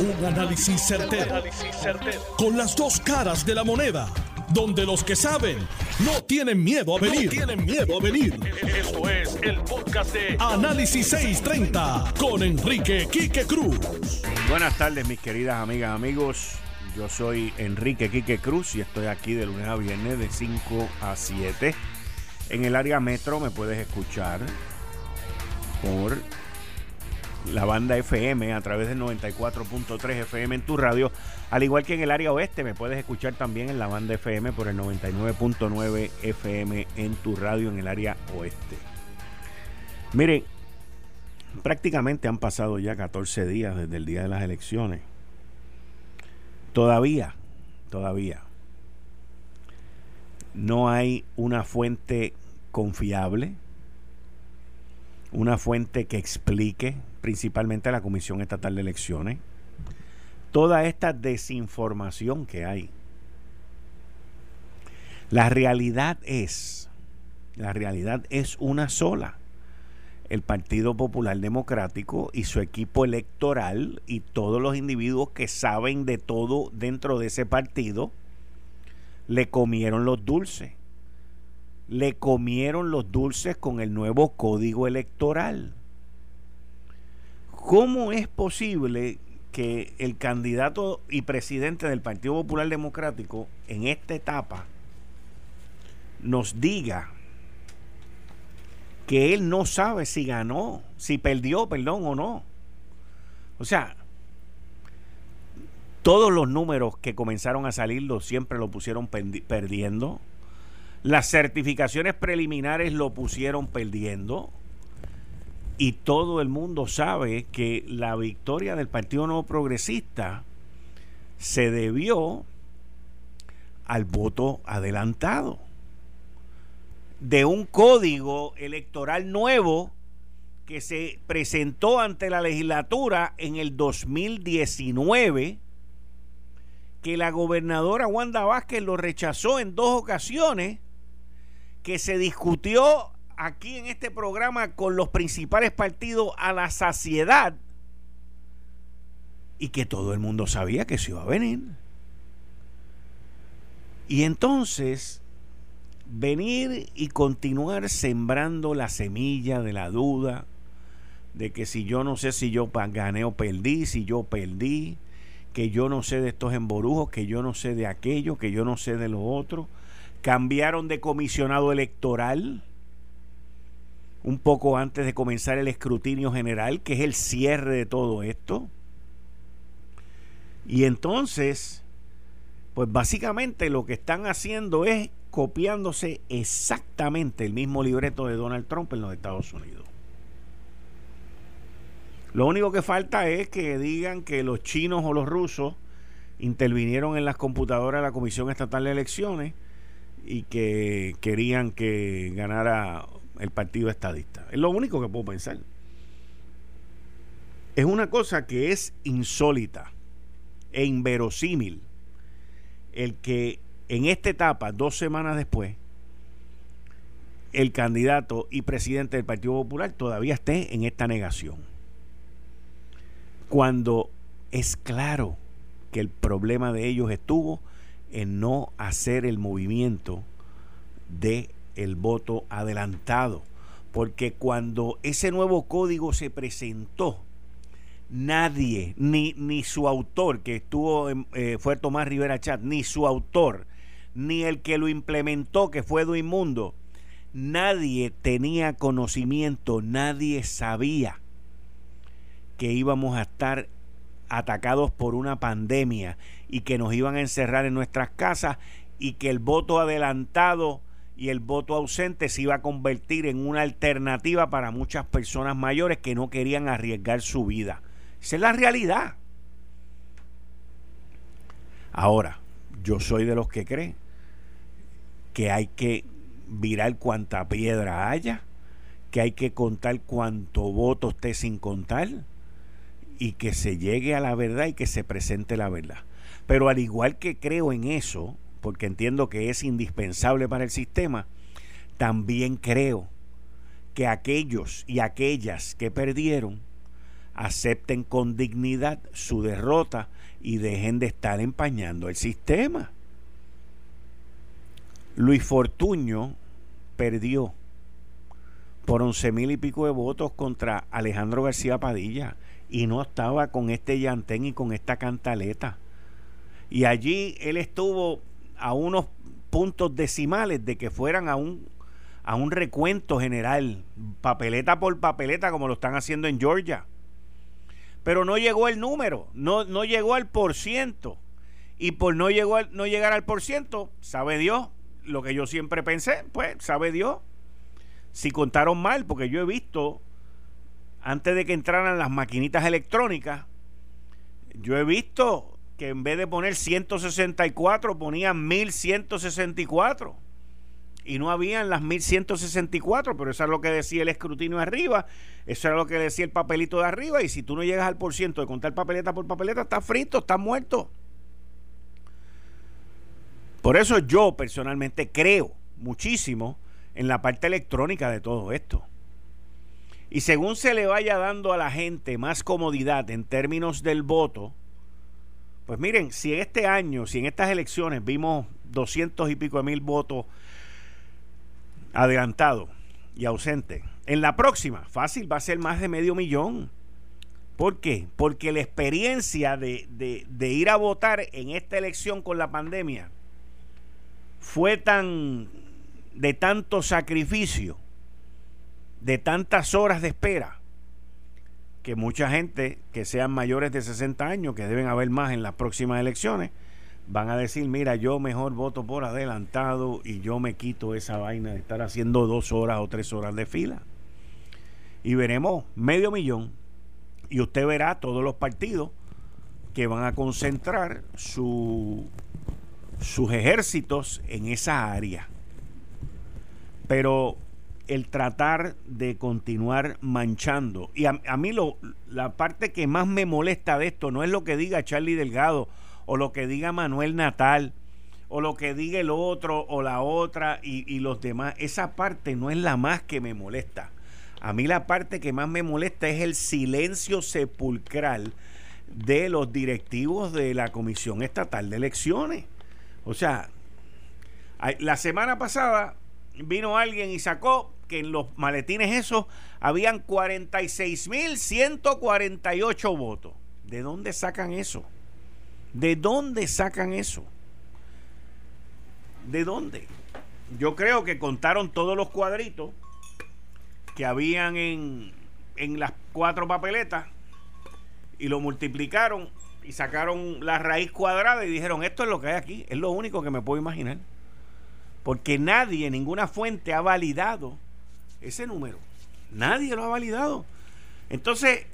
Un análisis certero, Con las dos caras de la moneda. Donde los que saben no tienen miedo a venir. tienen miedo a venir. Esto es el podcast de Análisis 630 con Enrique Quique Cruz. Buenas tardes, mis queridas amigas, amigos. Yo soy Enrique Quique Cruz y estoy aquí de lunes a viernes de 5 a 7. En el área metro me puedes escuchar por la banda FM a través del 94.3 FM en tu radio, al igual que en el área oeste me puedes escuchar también en la banda FM por el 99.9 FM en tu radio en el área oeste. Miren, prácticamente han pasado ya 14 días desde el día de las elecciones. Todavía, todavía no hay una fuente confiable, una fuente que explique principalmente a la Comisión Estatal de Elecciones, toda esta desinformación que hay. La realidad es, la realidad es una sola. El Partido Popular Democrático y su equipo electoral y todos los individuos que saben de todo dentro de ese partido le comieron los dulces. Le comieron los dulces con el nuevo código electoral. ¿Cómo es posible que el candidato y presidente del Partido Popular Democrático en esta etapa nos diga que él no sabe si ganó, si perdió, perdón, o no? O sea, todos los números que comenzaron a salir siempre lo pusieron perdiendo. Las certificaciones preliminares lo pusieron perdiendo. Y todo el mundo sabe que la victoria del Partido Nuevo Progresista se debió al voto adelantado de un código electoral nuevo que se presentó ante la legislatura en el 2019, que la gobernadora Wanda Vázquez lo rechazó en dos ocasiones, que se discutió aquí en este programa con los principales partidos a la saciedad y que todo el mundo sabía que se iba a venir. Y entonces venir y continuar sembrando la semilla de la duda, de que si yo no sé si yo gané o perdí, si yo perdí, que yo no sé de estos emborujos, que yo no sé de aquello, que yo no sé de lo otro. Cambiaron de comisionado electoral un poco antes de comenzar el escrutinio general, que es el cierre de todo esto. Y entonces, pues básicamente lo que están haciendo es copiándose exactamente el mismo libreto de Donald Trump en los Estados Unidos. Lo único que falta es que digan que los chinos o los rusos intervinieron en las computadoras de la Comisión Estatal de Elecciones y que querían que ganara el partido estadista. Es lo único que puedo pensar. Es una cosa que es insólita e inverosímil el que en esta etapa, dos semanas después, el candidato y presidente del Partido Popular todavía esté en esta negación. Cuando es claro que el problema de ellos estuvo en no hacer el movimiento de el voto adelantado. Porque cuando ese nuevo código se presentó, nadie, ni, ni su autor, que estuvo, eh, fue Tomás Rivera Chat, ni su autor, ni el que lo implementó, que fue Duimundo, nadie tenía conocimiento, nadie sabía que íbamos a estar atacados por una pandemia y que nos iban a encerrar en nuestras casas y que el voto adelantado y el voto ausente se iba a convertir en una alternativa para muchas personas mayores que no querían arriesgar su vida. Esa es la realidad. Ahora, yo soy de los que creen que hay que virar cuanta piedra haya, que hay que contar cuánto voto esté sin contar y que se llegue a la verdad y que se presente la verdad. Pero al igual que creo en eso, porque entiendo que es indispensable para el sistema, también creo que aquellos y aquellas que perdieron acepten con dignidad su derrota y dejen de estar empañando el sistema. Luis Fortuño perdió por once mil y pico de votos contra Alejandro García Padilla y no estaba con este llantén y con esta cantaleta. Y allí él estuvo a unos puntos decimales de que fueran a un, a un recuento general, papeleta por papeleta, como lo están haciendo en Georgia. Pero no llegó el número, no, no llegó al por ciento. Y por no, llegó no llegar al por ciento, sabe Dios, lo que yo siempre pensé, pues sabe Dios, si contaron mal, porque yo he visto antes de que entraran las maquinitas electrónicas, yo he visto que en vez de poner 164 ponían 1164 y no habían las 1164, pero eso es lo que decía el escrutinio arriba, eso era lo que decía el papelito de arriba y si tú no llegas al por ciento de contar papeleta por papeleta, estás frito, estás muerto. Por eso yo personalmente creo muchísimo en la parte electrónica de todo esto. Y según se le vaya dando a la gente más comodidad en términos del voto, pues miren, si este año, si en estas elecciones vimos doscientos y pico de mil votos adelantados y ausentes, en la próxima, fácil, va a ser más de medio millón. ¿Por qué? Porque la experiencia de, de ir a votar en esta elección con la pandemia fue tan de tanto sacrificio de tantas horas de espera que mucha gente que sean mayores de 60 años, que deben haber más en las próximas elecciones, van a decir, mira, yo mejor voto por adelantado y yo me quito esa vaina de estar haciendo dos horas o tres horas de fila. Y veremos medio millón y usted verá todos los partidos que van a concentrar su, sus ejércitos en esa área. Pero el tratar de continuar manchando. Y a, mí lo, la parte que más me molesta de esto no es lo que diga Charlie Delgado o lo que diga Manuel Natal o lo que diga el otro o la otra y, y los demás. Esa parte no es la más que me molesta. A mí la parte que más me molesta es el silencio sepulcral de los directivos de la Comisión Estatal de Elecciones. O sea, la semana pasada vino alguien y sacó que en los maletines esos habían 46.148 votos. ¿De dónde sacan eso? ¿De dónde sacan eso? ¿De dónde? Yo creo que contaron todos los cuadritos que habían en, en las cuatro papeletas y lo multiplicaron y sacaron la raíz cuadrada y dijeron, esto es lo que hay aquí, es lo único que me puedo imaginar. Porque nadie, ninguna fuente ha validado ese número. Nadie lo ha validado. Entonces,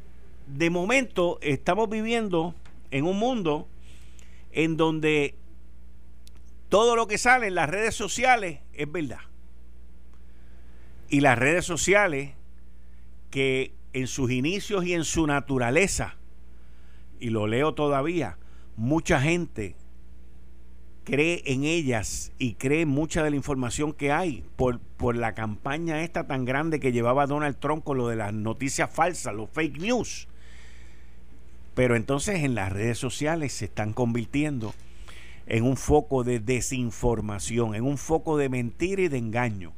de momento estamos viviendo en un mundo en donde todo lo que sale en las redes sociales es verdad. Y las redes sociales que en sus inicios y en su naturaleza, y lo leo todavía, mucha gente cree en ellas y cree mucha de la información que hay por, por la campaña esta tan grande que llevaba Donald Trump con lo de las noticias falsas, los fake news. Pero entonces en las redes sociales se están convirtiendo en un foco de desinformación, en un foco de mentira y de engaño,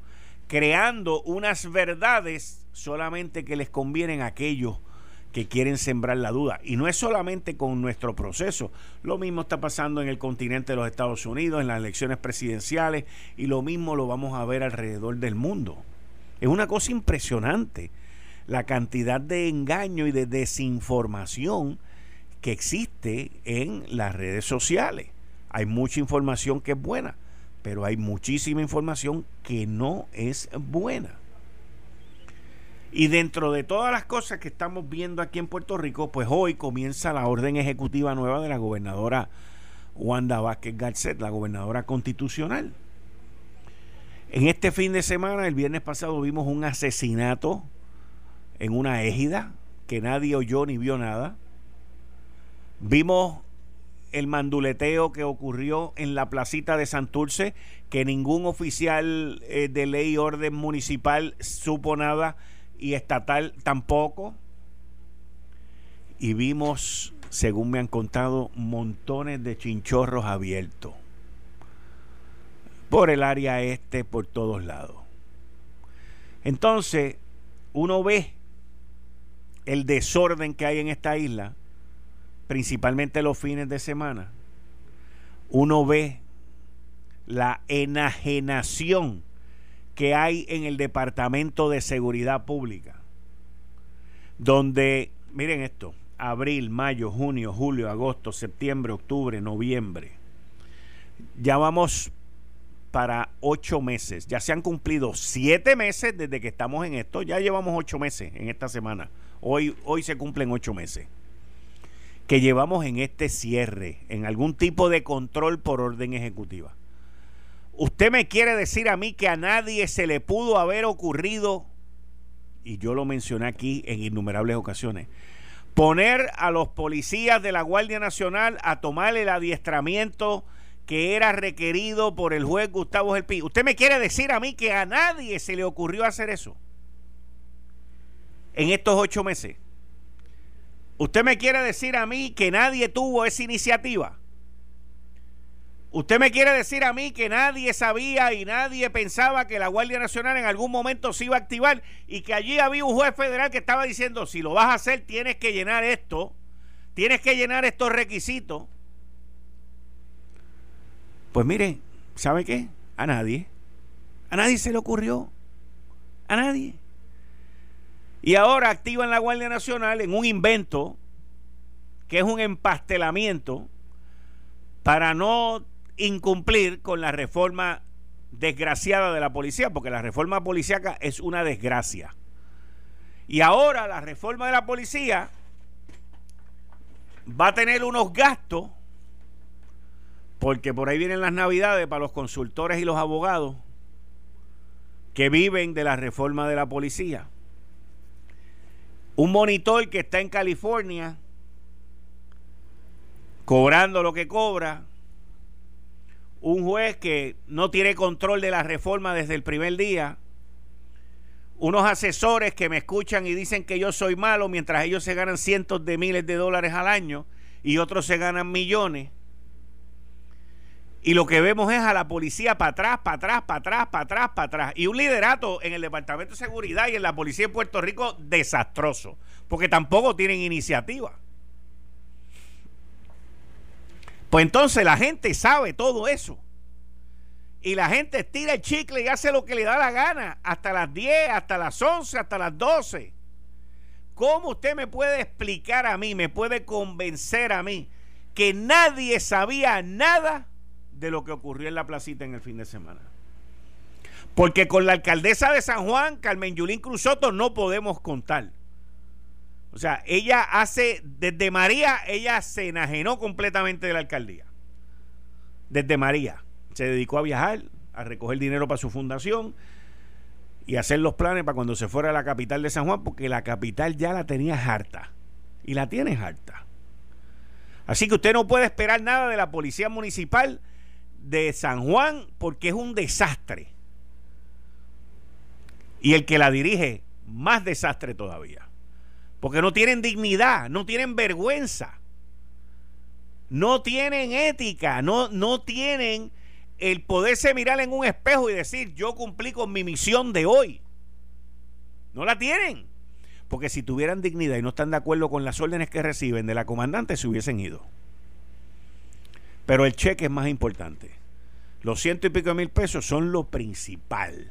creando unas verdades solamente que les convienen a aquellos que quieren sembrar la duda. Y no es solamente con nuestro proceso. Lo mismo está pasando en el continente de los Estados Unidos, en las elecciones presidenciales, y lo mismo lo vamos a ver alrededor del mundo. Es una cosa impresionante la cantidad de engaño y de desinformación que existe en las redes sociales. Hay mucha información que es buena, pero hay muchísima información que no es buena. Y dentro de todas las cosas que estamos viendo aquí en Puerto Rico, pues hoy comienza la orden ejecutiva nueva de la gobernadora Wanda Vázquez Garcet, la gobernadora constitucional. En este fin de semana, el viernes pasado, vimos un asesinato en una égida que nadie oyó ni vio nada. Vimos el manduleteo que ocurrió en la placita de Santurce, que ningún oficial eh, de ley y orden municipal supo nada y estatal tampoco. y vimos, según me han contado, montones de chinchorros abiertos por el área este, por todos lados. Entonces, uno ve el desorden que hay en esta isla, principalmente los fines de semana. Uno ve la enajenación que hay en el Departamento de Seguridad Pública, donde, miren esto, abril, mayo, junio, julio, agosto, septiembre, octubre, noviembre, ya vamos para ocho meses, ya se han cumplido siete meses desde que estamos en esto, ya llevamos ocho meses en esta semana, hoy, hoy se cumplen ocho meses que llevamos en este cierre, en algún tipo de control por orden ejecutiva. Usted me quiere decir a mí que a nadie se le pudo haber ocurrido, y yo lo mencioné aquí en innumerables ocasiones, poner a los policías de la Guardia Nacional a tomar el adiestramiento que era requerido por el juez Gustavo Gelpi. ¿Usted me quiere decir a mí que a nadie se le ocurrió hacer eso en estos ocho meses? ¿Usted me quiere decir a mí que nadie tuvo esa iniciativa? ¿Usted me quiere decir a mí que nadie sabía y nadie pensaba que la Guardia Nacional en algún momento se iba a activar y que allí había un juez federal que estaba diciendo, si lo vas a hacer tienes que llenar esto, tienes que llenar estos requisitos? Pues mire, ¿sabe qué? A nadie. A nadie se le ocurrió. A nadie. Y ahora activan la Guardia Nacional en un invento que es un empastelamiento para no incumplir con la reforma desgraciada de la policía, porque la reforma policíaca es una desgracia. Y ahora la reforma de la policía va a tener unos gastos, porque por ahí vienen las navidades para los consultores y los abogados que viven de la reforma de la policía. Un monitor que está en California cobrando lo que cobra, un juez que no tiene control de la reforma desde el primer día, unos asesores que me escuchan y dicen que yo soy malo mientras ellos se ganan cientos de miles de dólares al año y otros se ganan millones. Y lo que vemos es a la policía para atrás, para atrás, para atrás, para atrás, para atrás. Y un liderato en el Departamento de Seguridad y en la Policía de Puerto Rico desastroso, porque tampoco tienen iniciativa. Pues entonces la gente sabe todo eso. Y la gente tira el chicle y hace lo que le da la gana. Hasta las 10, hasta las 11, hasta las 12. ¿Cómo usted me puede explicar a mí, me puede convencer a mí que nadie sabía nada de lo que ocurrió en la placita en el fin de semana? Porque con la alcaldesa de San Juan, Carmen Yulín Cruzoto, no podemos contar. O sea, ella hace, desde María, ella se enajenó completamente de la alcaldía. Desde María. Se dedicó a viajar, a recoger dinero para su fundación y hacer los planes para cuando se fuera a la capital de San Juan, porque la capital ya la tenía harta. Y la tiene harta. Así que usted no puede esperar nada de la policía municipal de San Juan porque es un desastre. Y el que la dirige, más desastre todavía. Porque no tienen dignidad, no tienen vergüenza, no tienen ética, no, no tienen el poderse mirar en un espejo y decir, yo cumplí con mi misión de hoy. No la tienen. Porque si tuvieran dignidad y no están de acuerdo con las órdenes que reciben de la comandante, se hubiesen ido. Pero el cheque es más importante. Los ciento y pico de mil pesos son lo principal.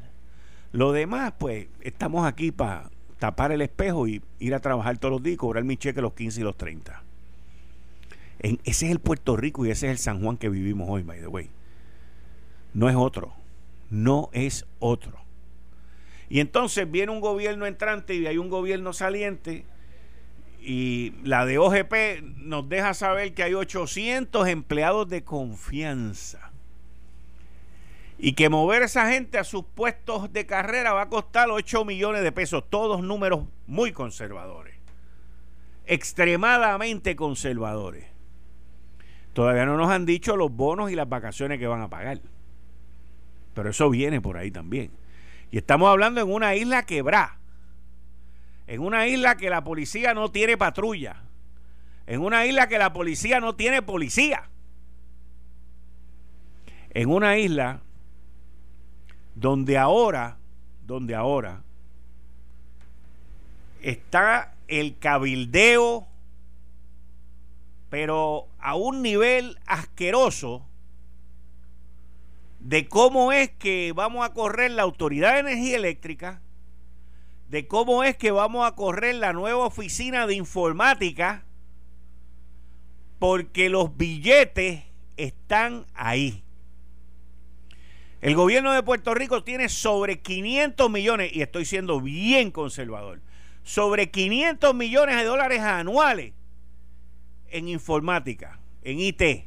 Lo demás, pues, estamos aquí para tapar el espejo y ir a trabajar todos los días y cobrar mi cheque los 15 y los 30. En, ese es el Puerto Rico y ese es el San Juan que vivimos hoy, by the way. No es otro. No es otro. Y entonces viene un gobierno entrante y hay un gobierno saliente y la de OGP nos deja saber que hay 800 empleados de confianza y que mover esa gente a sus puestos de carrera va a costar 8 millones de pesos, todos números muy conservadores, extremadamente conservadores. Todavía no nos han dicho los bonos y las vacaciones que van a pagar, pero eso viene por ahí también. Y estamos hablando en una isla quebrada, en una isla que la policía no tiene patrulla, En una isla que la policía no tiene policía. En una isla donde ahora, donde ahora está el cabildeo, pero a un nivel asqueroso de cómo es que vamos a correr la Autoridad de Energía Eléctrica, de cómo es que vamos a correr la nueva oficina de informática, porque los billetes están ahí. El gobierno de Puerto Rico tiene sobre 500 millones, y estoy siendo bien conservador, sobre 500 millones de dólares anuales en informática, en IT.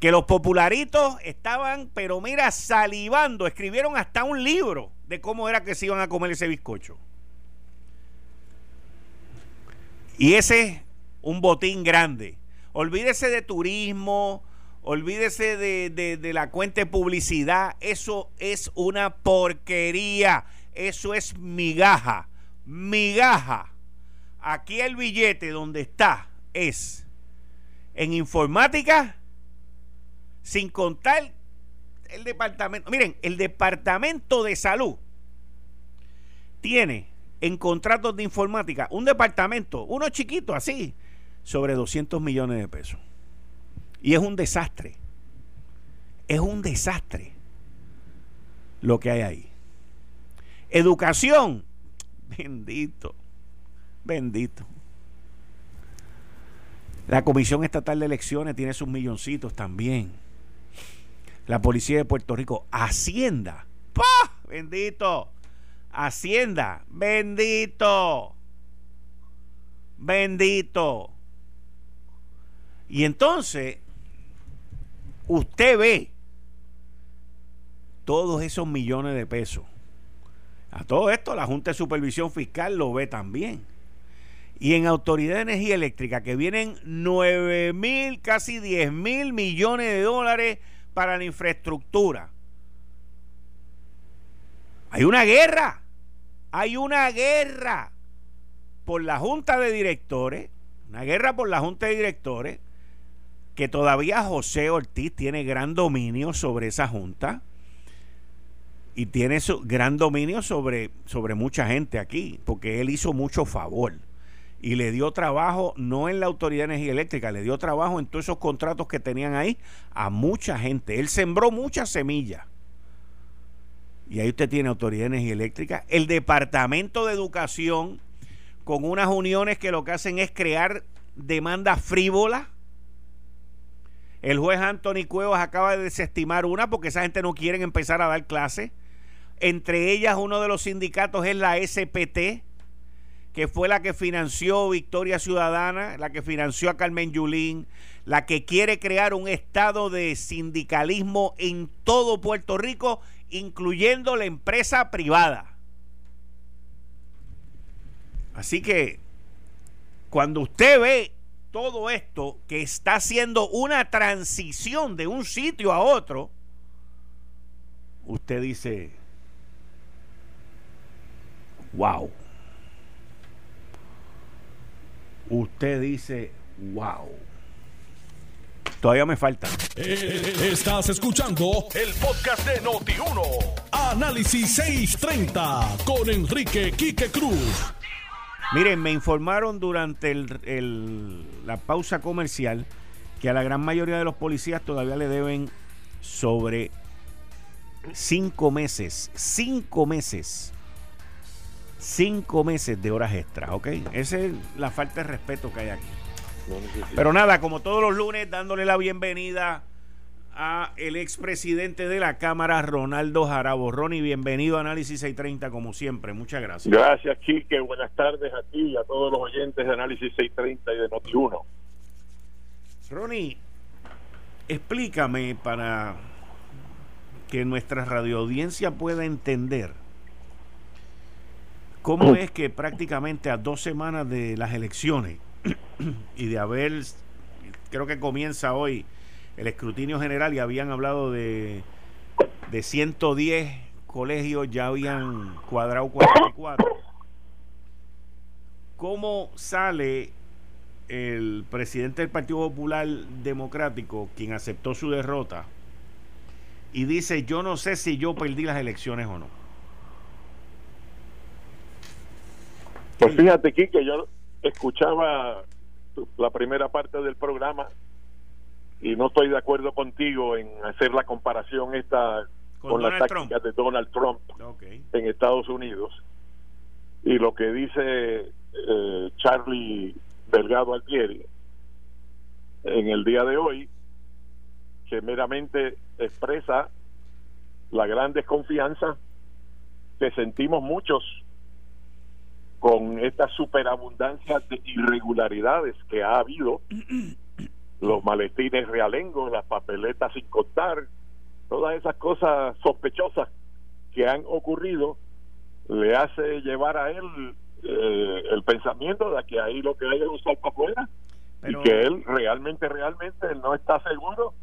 Que los popularitos estaban, pero mira, salivando, escribieron hasta un libro de cómo era que se iban a comer ese bizcocho. Y ese es un botín grande. Olvídese de turismo, olvídese de, de, la cuenta de publicidad. Eso es una porquería. Eso es migaja. Migaja. Aquí el billete donde está es en informática, sin contar el departamento. Miren, el departamento de salud tiene en contratos de informática un departamento, uno chiquito así, sobre 200 millones de pesos. Y es un desastre. Es un desastre lo que hay ahí. Educación. Bendito. Bendito. La Comisión Estatal de Elecciones tiene sus milloncitos también. La Policía de Puerto Rico. Hacienda. ¡Pah! Bendito. Hacienda. Bendito. Bendito. Y entonces, usted ve todos esos millones de pesos. A todo esto la Junta de Supervisión Fiscal lo ve también. Y en Autoridad de Energía Eléctrica, que vienen 9 mil, casi 10 mil millones de dólares para la infraestructura. Hay una guerra. Hay una guerra por la Junta de Directores. Una guerra por la Junta de Directores. Que todavía José Ortiz tiene gran dominio sobre esa Junta. Y tiene su, gran dominio sobre, sobre mucha gente aquí. Porque él hizo mucho favor y le dio trabajo, no en la Autoridad de Energía Eléctrica, le dio trabajo en todos esos contratos que tenían ahí a mucha gente. Él sembró muchas semillas. Y ahí usted tiene Autoridad de Energía Eléctrica, el Departamento de Educación, con unas uniones que lo que hacen es crear demandas frívolas. El juez Anthony Cuevas acaba de desestimar una porque esa gente no quiere empezar a dar clases. Entre ellas, uno de los sindicatos es la SPT, que fue la que financió Victoria Ciudadana, la que financió a Carmen Yulín, la que quiere crear un estado de sindicalismo en todo Puerto Rico, incluyendo la empresa privada. Así que cuando usted ve todo esto que está haciendo una transición de un sitio a otro, usted dice, wow. usted dice, wow. Todavía me falta. Eh, estás escuchando el podcast de Noti1. Análisis 630 con Enrique Quique Cruz. Miren, me informaron durante el, la pausa comercial que a la gran mayoría de los policías todavía le deben sobre cinco meses, cinco meses cinco meses de horas extra, ¿ok? Esa es la falta de respeto que hay aquí. Pero nada, como todos los lunes, dándole la bienvenida a el expresidente de la Cámara, Ronaldo Jarabo. Ronnie, bienvenido a Análisis 630, como siempre. Muchas gracias. Gracias, Quique. Buenas tardes a ti y a todos los oyentes de Análisis 630 y de Noti1. Ronnie, explícame para que nuestra radioaudiencia pueda entender ¿Cómo es que prácticamente a dos semanas de las elecciones y de haber, creo que comienza hoy el escrutinio general y habían hablado de, de 110 colegios, ya habían cuadrado 44? ¿Cómo sale el presidente del Partido Popular Democrático, quien aceptó su derrota, y dice, yo no sé si yo perdí las elecciones o no. Pues fíjate, que yo escuchaba la primera parte del programa y no estoy de acuerdo contigo en hacer la comparación esta con, las tácticas de Donald Trump en Estados Unidos. Y lo que dice eh, Charlie Delgado Altieri en el día de hoy, que meramente expresa la gran desconfianza que sentimos muchos con esta superabundancia de irregularidades que ha habido, los maletines realengos, las papeletas sin contar, todas esas cosas sospechosas que han ocurrido, le hace llevar a él eh, el pensamiento de que ahí lo que hay es un salto afuera y que él realmente, realmente no está seguro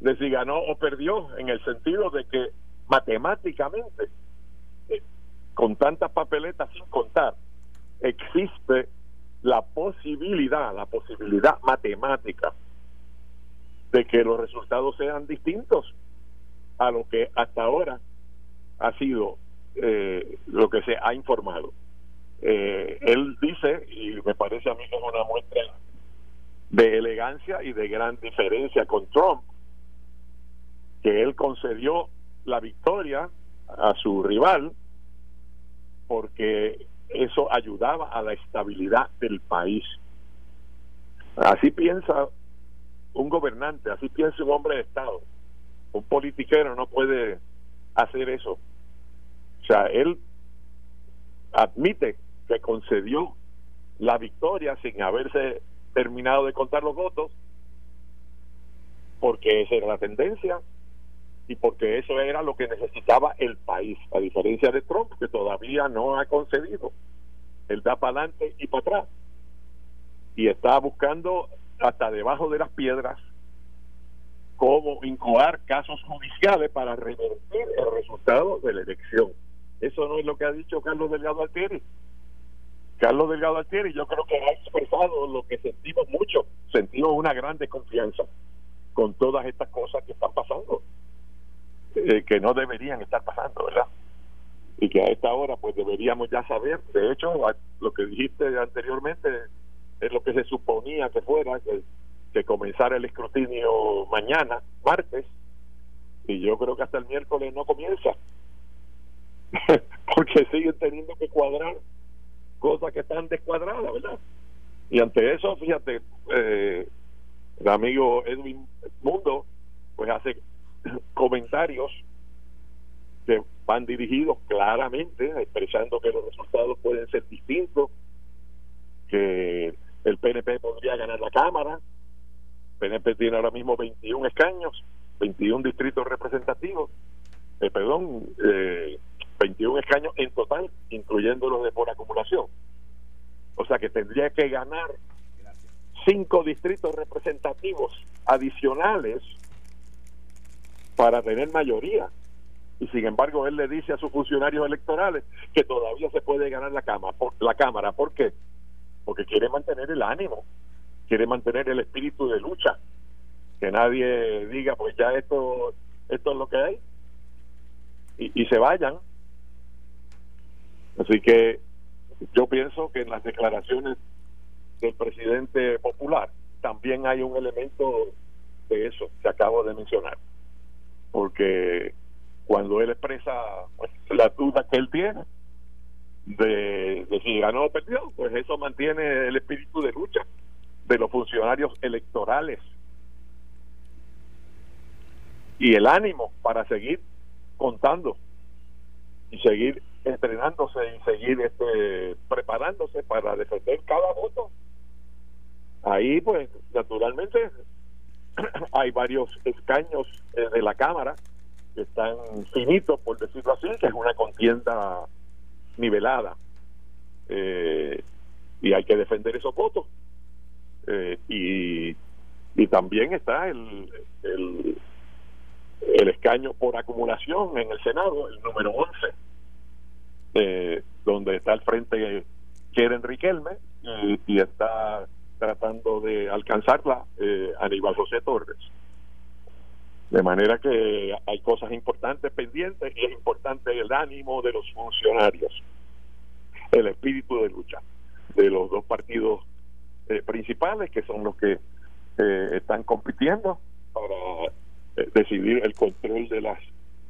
de si ganó o perdió, en el sentido de que matemáticamente, eh, con tantas papeletas sin contar, existe la posibilidad, la posibilidad matemática de que los resultados sean distintos a lo que hasta ahora ha sido eh, lo que se ha informado. Eh, él dice, y me parece a mí que es una muestra de elegancia y de gran diferencia con Trump, que él concedió la victoria a su rival porque eso ayudaba a la estabilidad del país. Así piensa un gobernante, así piensa un hombre de Estado. Un politiquero no puede hacer eso. O sea, él admite que concedió la victoria sin haberse terminado de contar los votos, porque esa era la tendencia y porque eso era lo que necesitaba el país, a diferencia de Trump, que todavía no ha concedido. Él da para adelante y para atrás. Y está buscando hasta debajo de las piedras cómo incoar casos judiciales para revertir el resultado de la elección. Eso no es lo que ha dicho Carlos Delgado Altieri. Carlos Delgado Altieri yo creo que ha expresado lo que sentimos mucho, sentimos una gran desconfianza con todas estas cosas que están pasando, eh, que no deberían estar pasando, ¿verdad? Y que a esta hora pues deberíamos ya saber, de hecho, lo que dijiste anteriormente es lo que se suponía que fuera, que, comenzara el escrutinio mañana, martes, y yo creo que hasta el miércoles no comienza, porque siguen teniendo que cuadrar cosas que están descuadradas, ¿verdad? Y ante eso, fíjate, eh, el amigo Edwin Mundo, pues hace comentarios que van dirigidos claramente, expresando que los resultados pueden ser distintos, que el PNP podría ganar la Cámara, PNP tiene ahora mismo 21 escaños, 21 distritos representativos, eh, perdón, eh, 21 escaños en total, incluyendo los de por acumulación. O sea que tendría que ganar cinco distritos representativos adicionales para tener mayoría. Y sin embargo, él le dice a sus funcionarios electorales que todavía se puede ganar la. Por, la cámara. ¿Por qué? Porque quiere mantener el ánimo, quiere mantener el espíritu de lucha. Que nadie diga, pues ya esto, esto es lo que hay. Y, se vayan Así que yo pienso que en las declaraciones del presidente popular también hay un elemento de eso que acabo de mencionar. Porque cuando él expresa pues, la duda que él tiene de, si ganó o perdió, pues eso mantiene el espíritu de lucha de los funcionarios electorales y el ánimo para seguir contando y seguir entrenándose y seguir este, preparándose para defender cada voto. Ahí, pues, naturalmente, hay varios escaños eh, de la Cámara que están finitos, por decirlo así, que es una contienda nivelada. Eh, y hay que defender esos votos. Eh, y, y también está el, el, el escaño por acumulación en el Senado, el número 11 eh, donde está al frente Keren Riquelme y, está tratando de alcanzarla eh, Aníbal José Torres. De manera que hay cosas importantes pendientes y es importante el ánimo de los funcionarios, el espíritu de lucha de los dos partidos eh, principales que son los que eh, están compitiendo para eh, decidir el control de las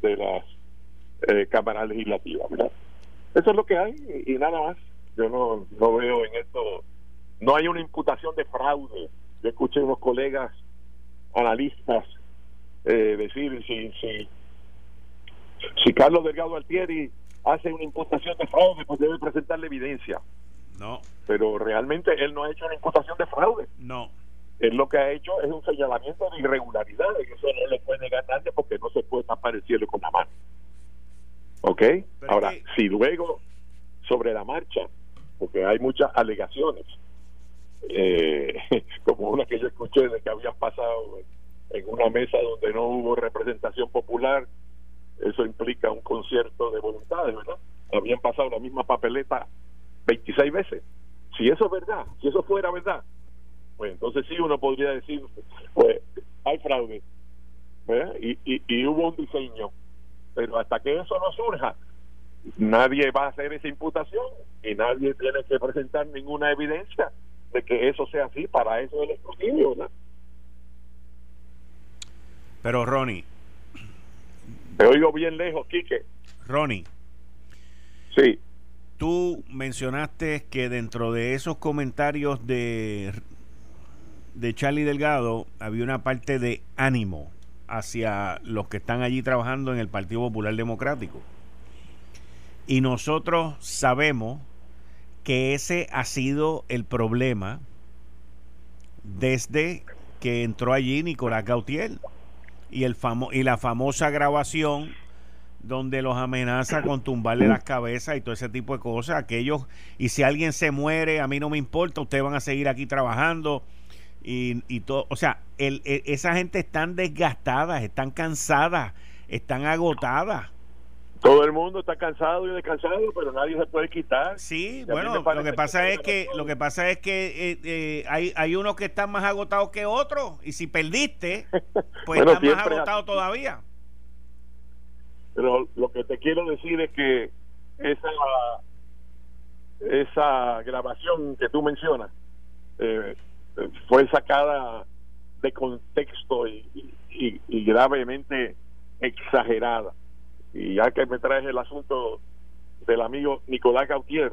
de las cámaras legislativas. Eso es lo que hay y, nada más. Yo no, no veo en esto, no hay una imputación de fraude. Yo escuché unos colegas analistas eh, decir si, si, si Carlos Delgado Altieri hace una imputación de fraude, pues debe presentarle evidencia. No. Pero realmente él no ha hecho una imputación de fraude. No. Él lo que ha hecho es un señalamiento de irregularidades, eso no le puede negar nadie porque no se puede tapar el cielo con la mano. ¿Ok? Ahora, si luego, sobre la marcha, porque hay muchas alegaciones, eh, como una que yo escuché de que habían pasado en una mesa donde no hubo representación popular, eso implica un concierto de voluntades, ¿verdad? Habían pasado la misma papeleta 26 veces. Si eso es verdad, si eso fuera verdad, pues entonces sí uno podría decir, pues hay fraude, Y, y, y hubo un diseño, pero hasta que eso no surja, nadie va a hacer esa imputación y nadie tiene que presentar ninguna evidencia de que eso sea así, para eso el escrutinio, ¿verdad? Pero Ronnie. Te oigo bien lejos, Quique. Ronnie. Sí. Tú mencionaste que dentro de esos comentarios de, de Charlie Delgado había una parte de ánimo hacia los que están allí trabajando en el Partido Popular Democrático. Y nosotros sabemos que ese ha sido el problema desde que entró allí Nicolás Gautier y, el famo y la famosa grabación donde los amenaza con tumbarle las cabezas y todo ese tipo de cosas. Aquellos, y si alguien se muere, a mí no me importa, ustedes van a seguir aquí trabajando. Y, y todo, o sea, el, esa gente están desgastadas, están cansadas, están agotadas. Todo el mundo está cansado y descansado, pero nadie se puede quitar. Sí, bueno, lo que pasa es que lo que pasa es que eh, hay, hay unos que están más agotados que otros y si perdiste, pues están más agotados todavía. Pero lo que te quiero decir es que esa esa grabación que tú mencionas eh, fue sacada de contexto y, y gravemente exagerada y ya que me traes el asunto del amigo Nicolás Gautier,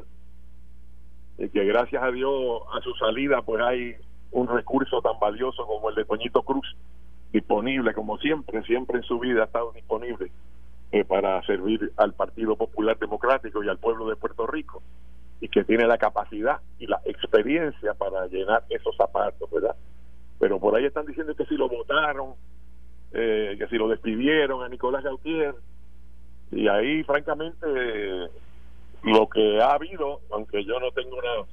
que gracias a Dios a su salida pues hay un recurso tan valioso como el de Toñito Cruz disponible como siempre, siempre en su vida ha estado disponible eh, para servir al Partido Popular Democrático y al pueblo de Puerto Rico y que tiene la capacidad y la experiencia para llenar esos zapatos, ¿verdad? Pero por ahí están diciendo que si lo votaron, eh, que si lo despidieron a Nicolás Gautier, y ahí, francamente, lo que ha habido, aunque yo no tengo una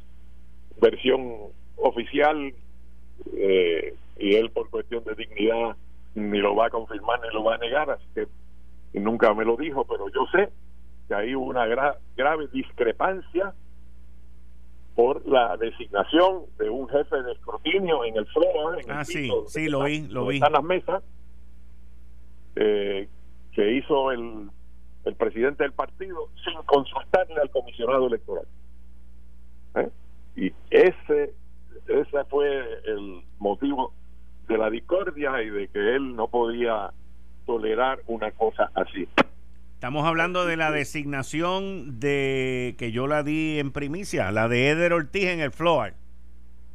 versión oficial, eh, y él por cuestión de dignidad ni lo va a confirmar ni lo va a negar, así que nunca me lo dijo, pero yo sé que hay una grave discrepancia por la designación de un jefe de escrutinio en el FLOA, en ah, sí, sí, lo vi, lo vi. Están las mesas, eh, que hizo el el presidente del partido sin consultarle al comisionado electoral. ¿Eh? Y ese, ese fue el motivo de la discordia y de que él no podía tolerar una cosa así. Estamos hablando de la designación de que yo la di en primicia, la de Eder Ortiz en el floor.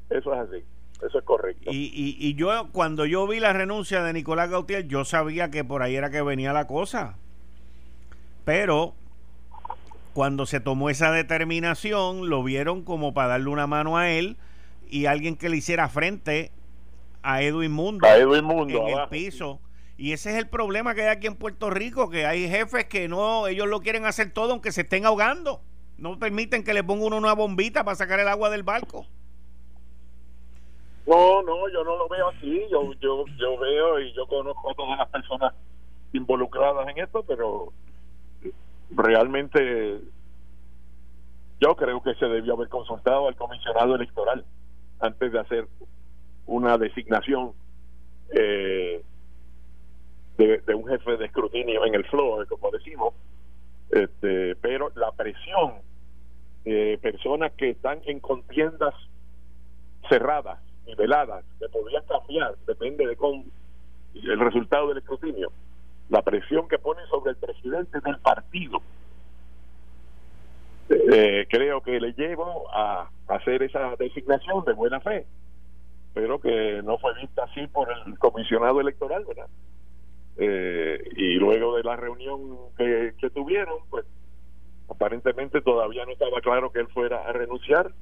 Eso es así, eso es correcto. Y, y, y yo, cuando yo vi la renuncia de Nicolás Gautier, yo sabía que por ahí era que venía la cosa. Pero cuando se tomó esa determinación, lo vieron como para darle una mano a él y alguien que le hiciera frente a Edwin Mundo, a Edwin Mundo en el piso. Y ese es el problema que hay aquí en Puerto Rico, que hay jefes que no, ellos lo quieren hacer todo aunque se estén ahogando. No permiten que le ponga uno una bombita para sacar el agua del barco. No, no, yo no lo veo así. Yo, yo, yo veo y yo conozco a todas las personas involucradas en esto, pero realmente yo creo que se debió haber consultado al comisionado electoral antes de hacer una designación eh, de, un jefe de escrutinio en el floor, como decimos, este, pero la presión de personas que están en contiendas cerradas y veladas, que podrían cambiar, depende de con el resultado del escrutinio, la presión que pone sobre el presidente del partido, eh, creo que le llevo a hacer esa designación de buena fe, pero que no fue vista así por el comisionado electoral, ¿verdad? Eh, y luego de la reunión que, tuvieron, pues aparentemente todavía no estaba claro que él fuera a renunciar,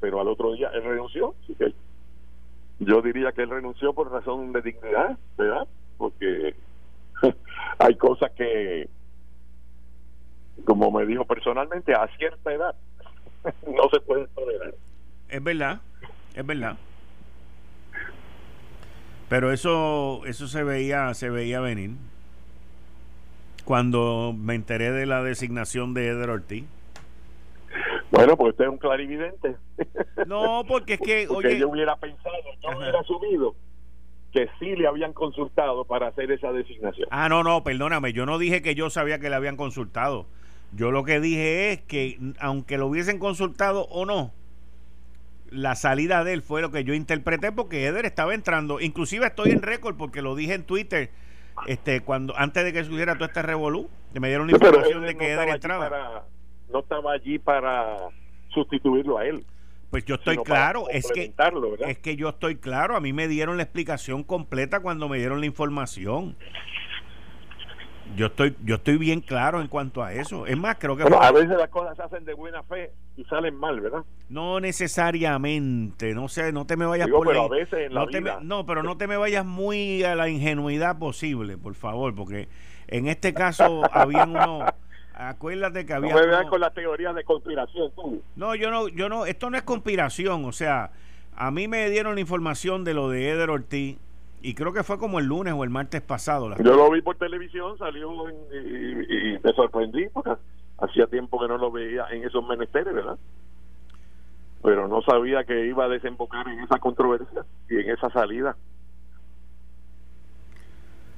pero al otro día él renunció, así que yo diría que él renunció por razón de dignidad, ¿verdad? Porque hay cosas que, como me dijo personalmente, a cierta edad no se pueden tolerar. Es verdad, es verdad. Pero eso, eso se veía, se veía venir. Cuando me enteré de la designación de Eder Ortiz. Bueno, pues usted es un clarividente. No, porque es que, oye, yo hubiera pensado, yo hubiera asumido que sí le habían consultado para hacer esa designación. Ah, no, no, perdóname, yo no dije que yo sabía que le habían consultado. Yo lo que dije es que aunque lo hubiesen consultado o no, la salida de él fue lo que yo interpreté porque Eder estaba entrando. Inclusive estoy en récord porque lo dije en Twitter este cuando antes de que subiera todo este revolú, que me dieron la información de que Eder entraba. no estaba allí para sustituirlo a él. Pues yo estoy claro, es que es que yo estoy claro, a mí me dieron la explicación completa cuando me dieron la información. Yo estoy, yo estoy bien claro en cuanto a eso. Es más, creo que... a veces las cosas se hacen de buena fe y salen mal, ¿verdad? No necesariamente, no sé, no te me vayas por pero a veces en la no, vida... no, pero no te me vayas muy a la ingenuidad posible, por favor, porque en este caso habían uno... Acuérdate que había. No me con la teoría de conspiración, No, yo no, yo no, esto no es conspiración, o sea, a mí me dieron la información de lo de Eder Ortiz y creo que fue como el lunes o el martes pasado. Yo lo vi por televisión, salió y, me sorprendí porque hacía tiempo que no lo veía en esos menesteres, ¿verdad? Pero no sabía que iba a desembocar en esa controversia y en esa salida.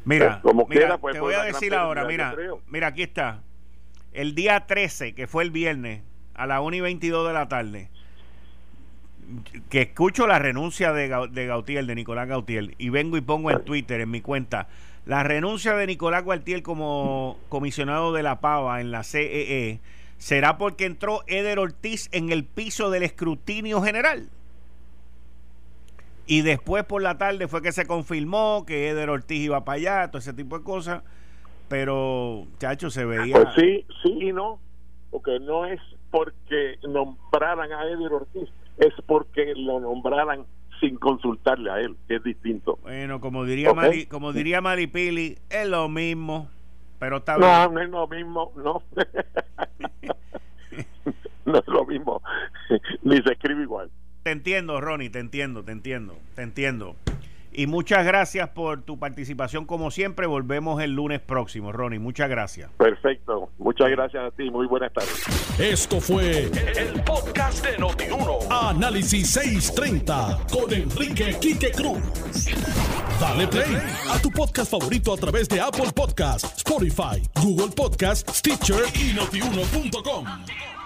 Mira, pues, como pues, te voy a decir ahora, mira, mira, aquí está. El día 13, que fue el viernes, a las 1 y 22 de la tarde, que escucho la renuncia de, de Gautier, de Nicolás Gautier, y vengo y pongo en Twitter, en mi cuenta, la renuncia de Nicolás Gautier como comisionado de la Pava en la CEE e será porque entró Eder Ortiz en el piso del escrutinio general. Y después por la tarde fue que se confirmó que Eder Ortiz iba para allá, todo ese tipo de cosas. Pero, chacho, se veía. Pues sí, sí y no. Porque no es porque nombraran a Eder Ortiz es porque lo nombraran sin consultarle a él, que es distinto. Bueno, como diría como diría Maripili, es lo mismo, pero está No, no es lo mismo, no. no es lo mismo, ni se escribe igual. Te entiendo, Ronnie, te entiendo, te entiendo, te entiendo. Y muchas gracias por tu participación como siempre. Volvemos el lunes próximo, Ronnie. Muchas gracias. Perfecto. Muchas gracias a ti. Muy buenas tardes. Esto fue el, podcast de Notiuno. Análisis 630 con Enrique Quique Cruz. Dale play a tu podcast favorito a través de Apple Podcasts, Spotify, Google Podcasts, Stitcher y notiuno.com.